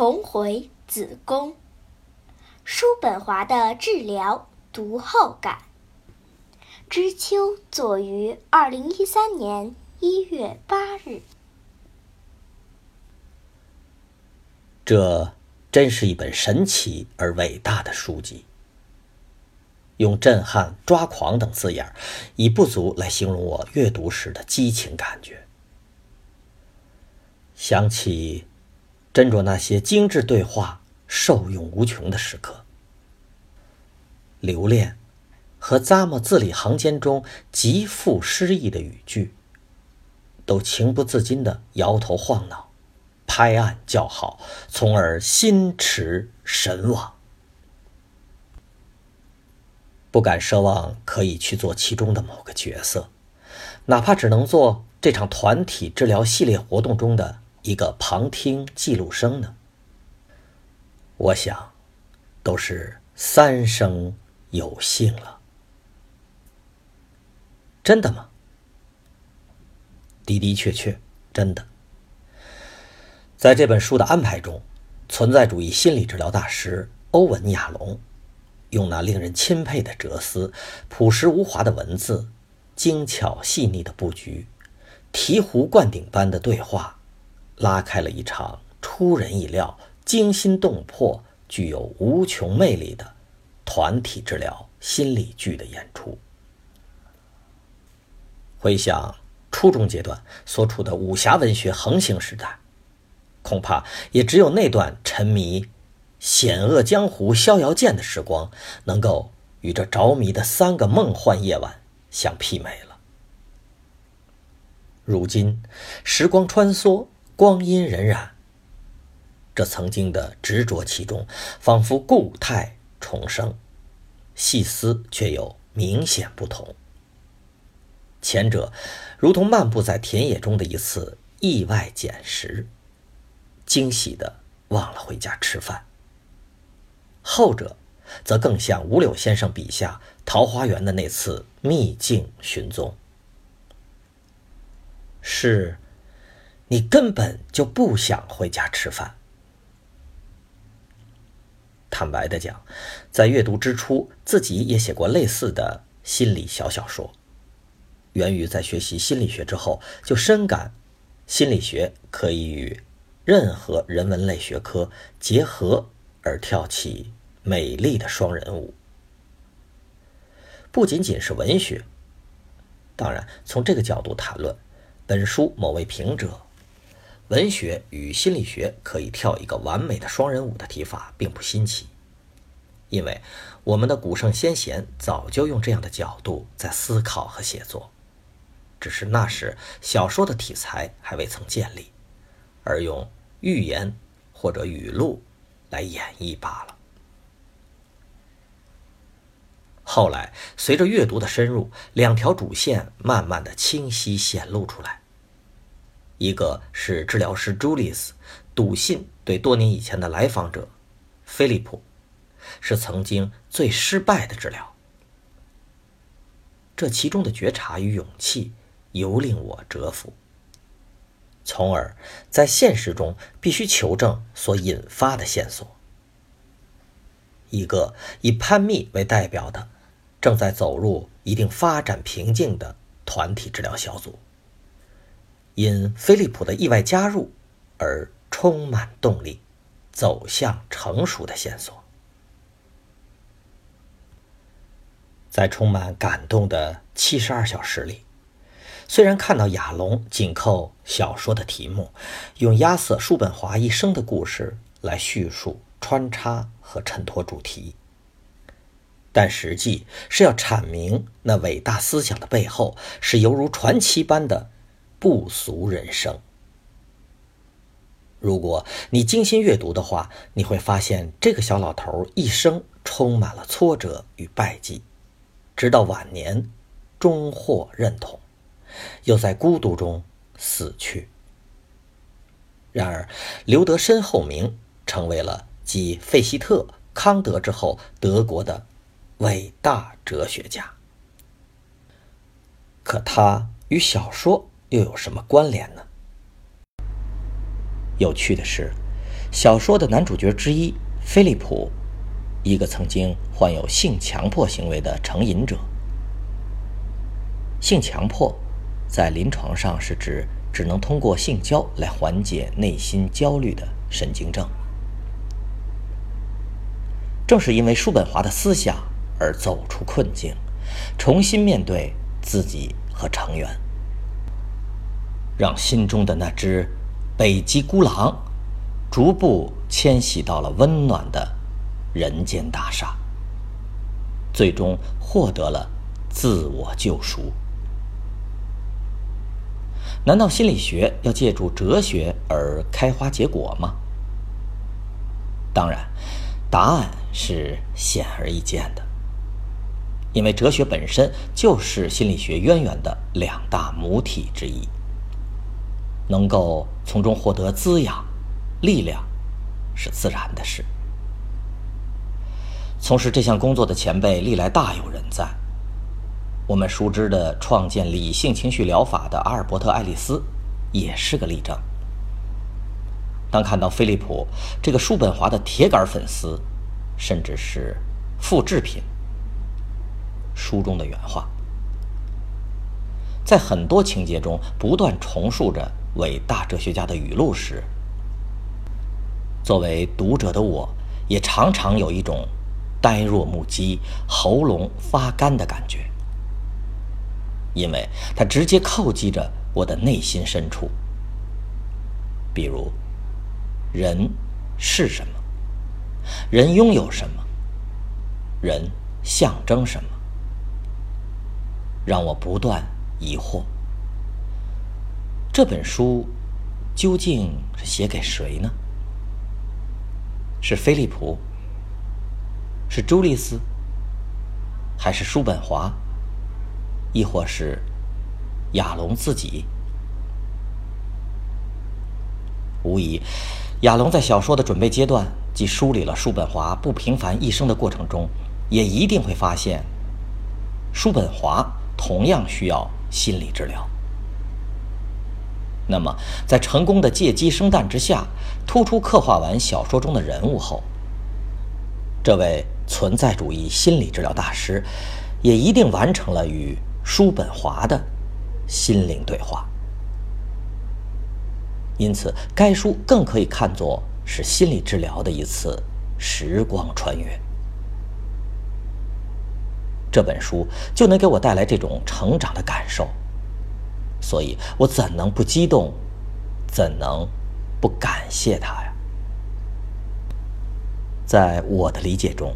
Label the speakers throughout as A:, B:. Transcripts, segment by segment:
A: 重回子宫。叔本华的治疗读后感。知秋作于二零一三年一月八日。
B: 这真是一本神奇而伟大的书籍。用震撼、抓狂等字眼，已不足来形容我阅读时的激情感觉。想起斟酌那些精致对话、受用无穷的时刻，留恋和咂摸字里行间中极富诗意的语句，都情不自禁的摇头晃脑、拍案叫好，从而心驰神往。不敢奢望可以去做其中的某个角色，哪怕只能做这场团体治疗系列活动中的一个旁听记录生呢？我想，都是三生有幸了。真的吗？的的确确，真的。在这本书的安排中，存在主义心理治疗大师欧文·亚龙。用那令人钦佩的哲思、朴实无华的文字、精巧细腻的布局、醍醐灌顶般的对话，拉开了一场出人意料、惊心动魄、具有无穷魅力的团体治疗心理剧的演出。回想初中阶段所处的武侠文学横行时代，恐怕也只有那段沉迷。险恶江湖逍遥剑的时光，能够与这着迷的三个梦幻夜晚相媲美了。如今，时光穿梭，光阴荏苒，这曾经的执着其中，仿佛故态重生，细思却有明显不同。前者，如同漫步在田野中的一次意外捡拾，惊喜的忘了回家吃饭。后者，则更像五柳先生笔下桃花源的那次秘境寻踪。是，你根本就不想回家吃饭。坦白的讲，在阅读之初，自己也写过类似的心理小小说。源于在学习心理学之后，就深感心理学可以与任何人文类学科结合。而跳起美丽的双人舞，不仅仅是文学。当然，从这个角度谈论，本书某位评者，文学与心理学可以跳一个完美的双人舞的提法，并不新奇，因为我们的古圣先贤早就用这样的角度在思考和写作，只是那时小说的题材还未曾建立，而用寓言或者语录。来演绎罢了。后来，随着阅读的深入，两条主线慢慢的清晰显露出来。一个是治疗师朱丽斯笃信对多年以前的来访者菲利普是曾经最失败的治疗，这其中的觉察与勇气尤令我折服。从而，在现实中必须求证所引发的线索。一个以潘密为代表的、正在走入一定发展瓶颈的团体治疗小组，因菲利普的意外加入而充满动力，走向成熟的线索。在充满感动的七十二小时里。虽然看到亚龙紧扣小说的题目，用亚瑟·叔本华一生的故事来叙述、穿插和衬托主题，但实际是要阐明那伟大思想的背后是犹如传奇般的不俗人生。如果你精心阅读的话，你会发现这个小老头一生充满了挫折与败绩，直到晚年终获认同。又在孤独中死去。然而，留得身后名，成为了继费希特、康德之后德国的伟大哲学家。可他与小说又有什么关联呢？有趣的是，小说的男主角之一菲利普，一个曾经患有性强迫行为的成瘾者。性强迫，在临床上是指只能通过性交来缓解内心焦虑的神经症。正是因为叔本华的思想而走出困境，重新面对自己和成员，让心中的那只北极孤狼逐步迁徙到了温暖的人间大厦，最终获得了自我救赎。难道心理学要借助哲学而开花结果吗？当然，答案。是显而易见的，因为哲学本身就是心理学渊源的两大母体之一，能够从中获得滋养、力量，是自然的事。从事这项工作的前辈历来大有人在，我们熟知的创建理性情绪疗法的阿尔伯特·爱丽丝，也是个例证。当看到菲利普这个叔本华的铁杆粉丝，甚至是复制品。书中的原话，在很多情节中不断重述着伟大哲学家的语录时，作为读者的我，也常常有一种呆若木鸡、喉咙发干的感觉，因为它直接叩击着我的内心深处。比如，人是什么？人拥有什么？人象征什么？让我不断疑惑：这本书究竟是写给谁呢？是菲利普？是朱丽斯？还是叔本华？亦或是亚龙自己？无疑，亚龙在小说的准备阶段。即梳理了叔本华不平凡一生的过程中，也一定会发现，叔本华同样需要心理治疗。那么，在成功的借鸡生蛋之下，突出刻画完小说中的人物后，这位存在主义心理治疗大师，也一定完成了与叔本华的心灵对话。因此，该书更可以看作。是心理治疗的一次时光穿越，这本书就能给我带来这种成长的感受，所以我怎能不激动，怎能不感谢他呀？在我的理解中，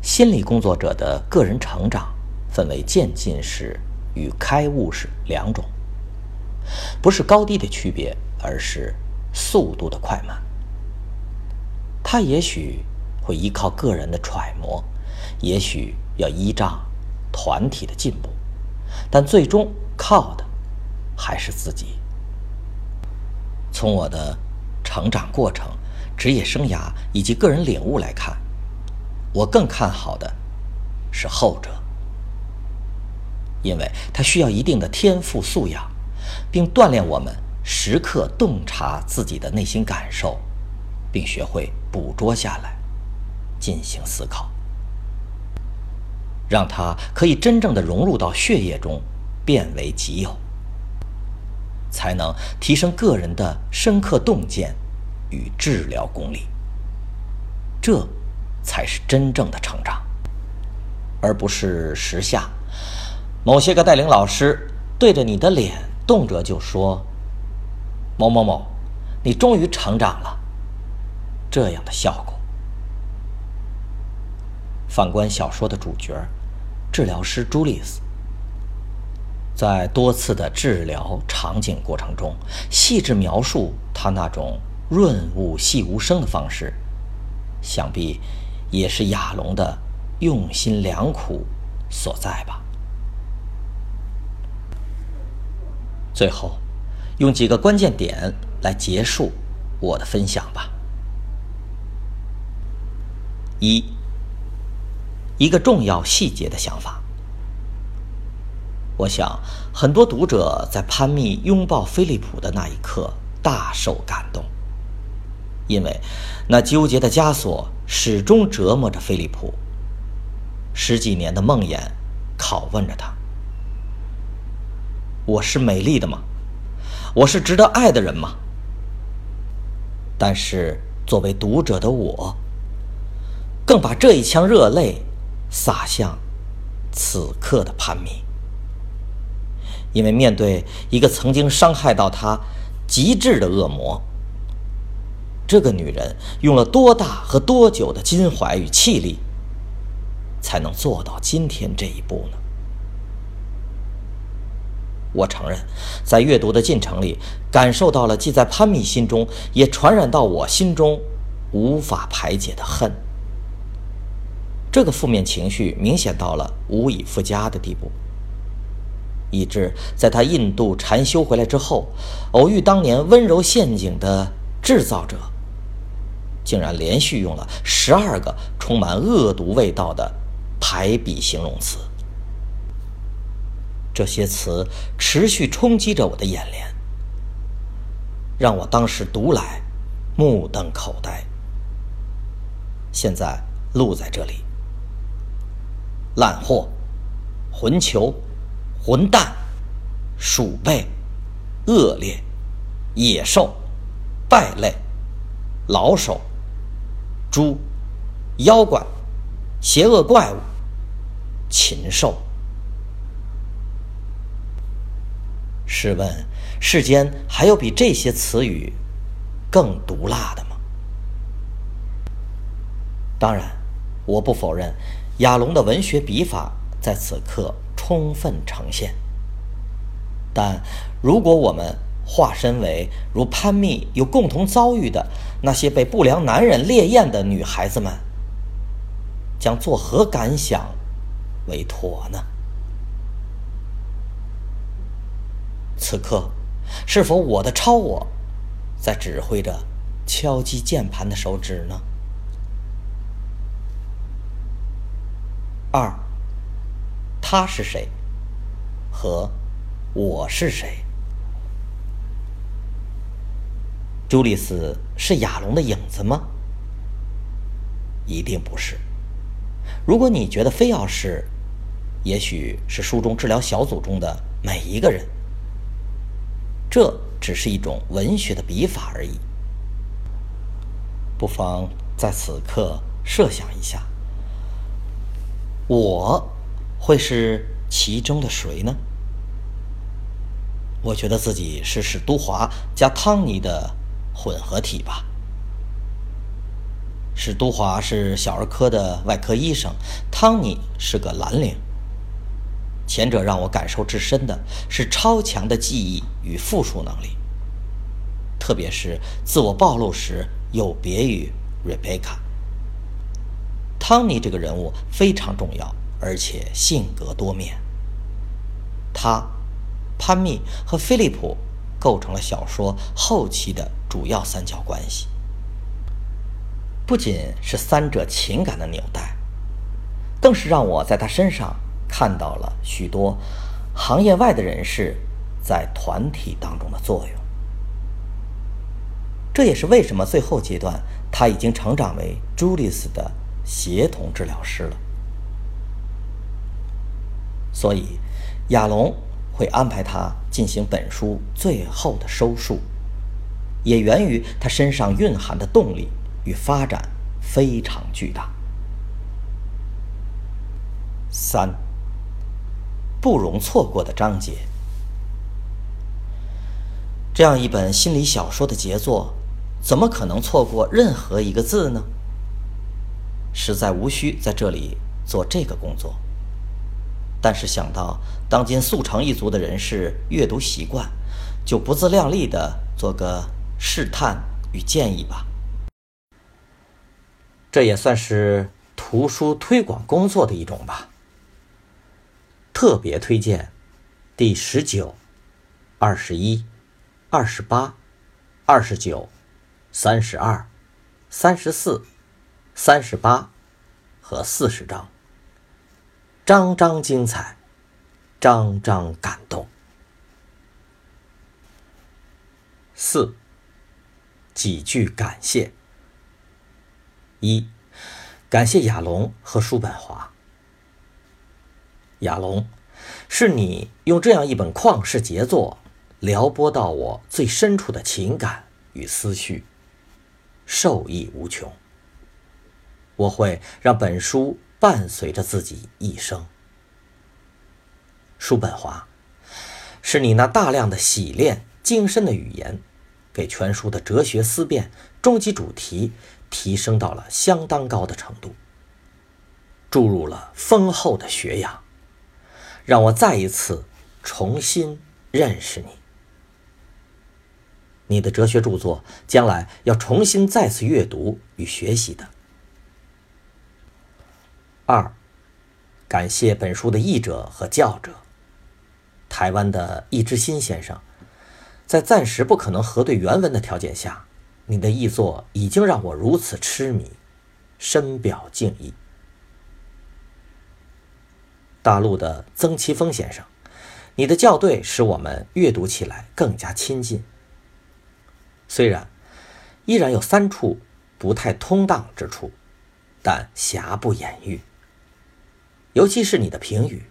B: 心理工作者的个人成长分为渐进式与开悟式两种，不是高低的区别，而是速度的快慢。他也许会依靠个人的揣摩，也许要依仗团体的进步，但最终靠的还是自己。从我的成长过程、职业生涯以及个人领悟来看，我更看好的是后者，因为它需要一定的天赋素养，并锻炼我们时刻洞察自己的内心感受。并学会捕捉下来，进行思考，让它可以真正的融入到血液中，变为己有，才能提升个人的深刻洞见与治疗功力。这才是真正的成长，而不是时下某些个带领老师对着你的脸，动辄就说：“某某某，你终于成长了。”这样的效果。反观小说的主角，治疗师朱丽斯，在多次的治疗场景过程中，细致描述他那种润物细无声的方式，想必也是亚龙的用心良苦所在吧。最后，用几个关键点来结束我的分享吧。一，一个重要细节的想法。我想，很多读者在潘密拥抱菲利普的那一刻大受感动，因为那纠结的枷锁始终折磨着菲利普。十几年的梦魇拷问着他：“我是美丽的吗？我是值得爱的人吗？”但是作为读者的我，更把这一腔热泪洒向此刻的潘米，因为面对一个曾经伤害到他极致的恶魔。这个女人用了多大和多久的襟怀与气力，才能做到今天这一步呢？我承认，在阅读的进程里，感受到了既在潘米心中，也传染到我心中无法排解的恨。这个负面情绪明显到了无以复加的地步，以致在他印度禅修回来之后，偶遇当年温柔陷阱的制造者。竟然连续用了十二个充满恶毒味道的排比形容词，这些词持续冲击着我的眼帘，让我当时读来目瞪口呆。现在录在这里：烂货、混球、混蛋、鼠辈、恶劣、野兽、败类、老手。猪、妖怪、邪恶怪物、禽兽。试问，世间还有比这些词语更毒辣的吗？当然，我不否认亚龙的文学笔法在此刻充分呈现。但如果我们……化身为如潘蜜有共同遭遇的那些被不良男人猎艳的女孩子们，将作何感想为妥呢？此刻，是否我的超我在指挥着敲击键盘的手指呢？二，他是谁？和我是谁？朱丽斯是亚龙的影子吗？一定不是。如果你觉得非要是，也许是书中治疗小组中的每一个人。这只是一种文学的笔法而已。不妨在此刻设想一下，我会是其中的谁呢？我觉得自己是史都华加汤尼的。混合体吧。史都华是小儿科的外科医生，汤尼是个蓝领。前者让我感受至深的是超强的记忆与复述能力，特别是自我暴露时有别于瑞贝卡。汤尼这个人物非常重要，而且性格多面。他、潘密和菲利普。构成了小说后期的主要三角关系，不仅是三者情感的纽带，更是让我在他身上看到了许多行业外的人士在团体当中的作用。这也是为什么最后阶段他已经成长为朱丽斯的协同治疗师了。所以，亚龙。会安排他进行本书最后的收束，也源于他身上蕴含的动力与发展非常巨大。三，不容错过的章节。这样一本心理小说的杰作，怎么可能错过任何一个字呢？实在无需在这里做这个工作。但是想到当今速成一族的人士阅读习惯，就不自量力的做个试探与建议吧。这也算是图书推广工作的一种吧。特别推荐第十九、二十一、二十八、二十九、三十二、三十四、三十八和四十章。章章精彩，章章感动。四，几句感谢。一，感谢亚龙和叔本华。亚龙，是你用这样一本旷世杰作，撩拨到我最深处的情感与思绪，受益无穷。我会让本书伴随着自己一生。叔本华，是你那大量的洗练精深的语言，给全书的哲学思辨终极主题提升到了相当高的程度，注入了丰厚的学养，让我再一次重新认识你。你的哲学著作将来要重新再次阅读与学习的。二，感谢本书的译者和校者。台湾的易之新先生，在暂时不可能核对原文的条件下，你的译作已经让我如此痴迷，深表敬意。大陆的曾奇峰先生，你的校对使我们阅读起来更加亲近。虽然依然有三处不太通当之处，但瑕不掩瑜。尤其是你的评语。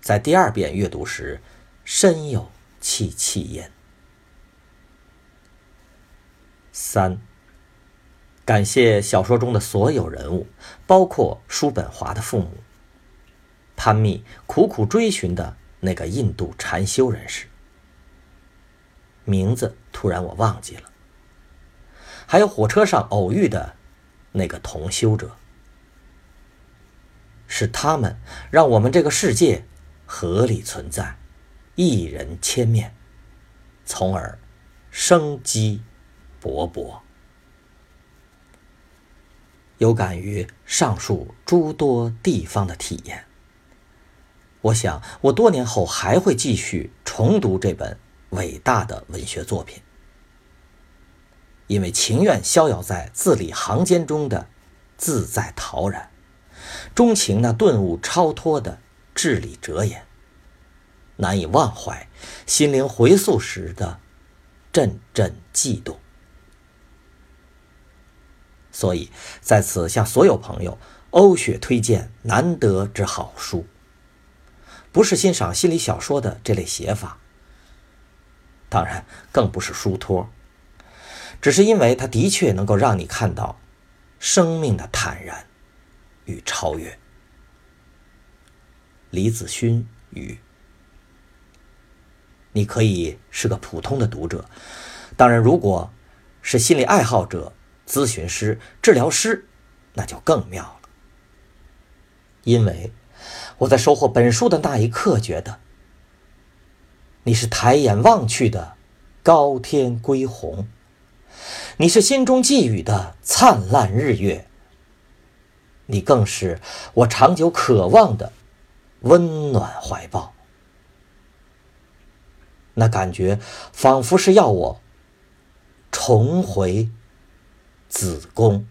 B: 在第二遍阅读时，深有戚戚焉。三，感谢小说中的所有人物，包括叔本华的父母，潘密苦苦追寻的那个印度禅修人士，名字突然我忘记了。还有火车上偶遇的那个同修者，是他们让我们这个世界。合理存在，一人千面，从而生机勃勃。有感于上述诸多地方的体验，我想我多年后还会继续重读这本伟大的文学作品，因为情愿逍遥在字里行间中的自在陶然，钟情那顿悟超脱的。智理哲言，难以忘怀，心灵回溯时的阵阵悸动。所以在此向所有朋友欧雪推荐难得之好书。不是欣赏心理小说的这类写法，当然更不是书托，只是因为它的确能够让你看到生命的坦然与超越。李子勋与：“你可以是个普通的读者，当然，如果是心理爱好者、咨询师、治疗师，那就更妙了。因为我在收获本书的那一刻，觉得你是抬眼望去的高天归鸿，你是心中寄予的灿烂日月，你更是我长久渴望的。”温暖怀抱，那感觉仿佛是要我重回子宫。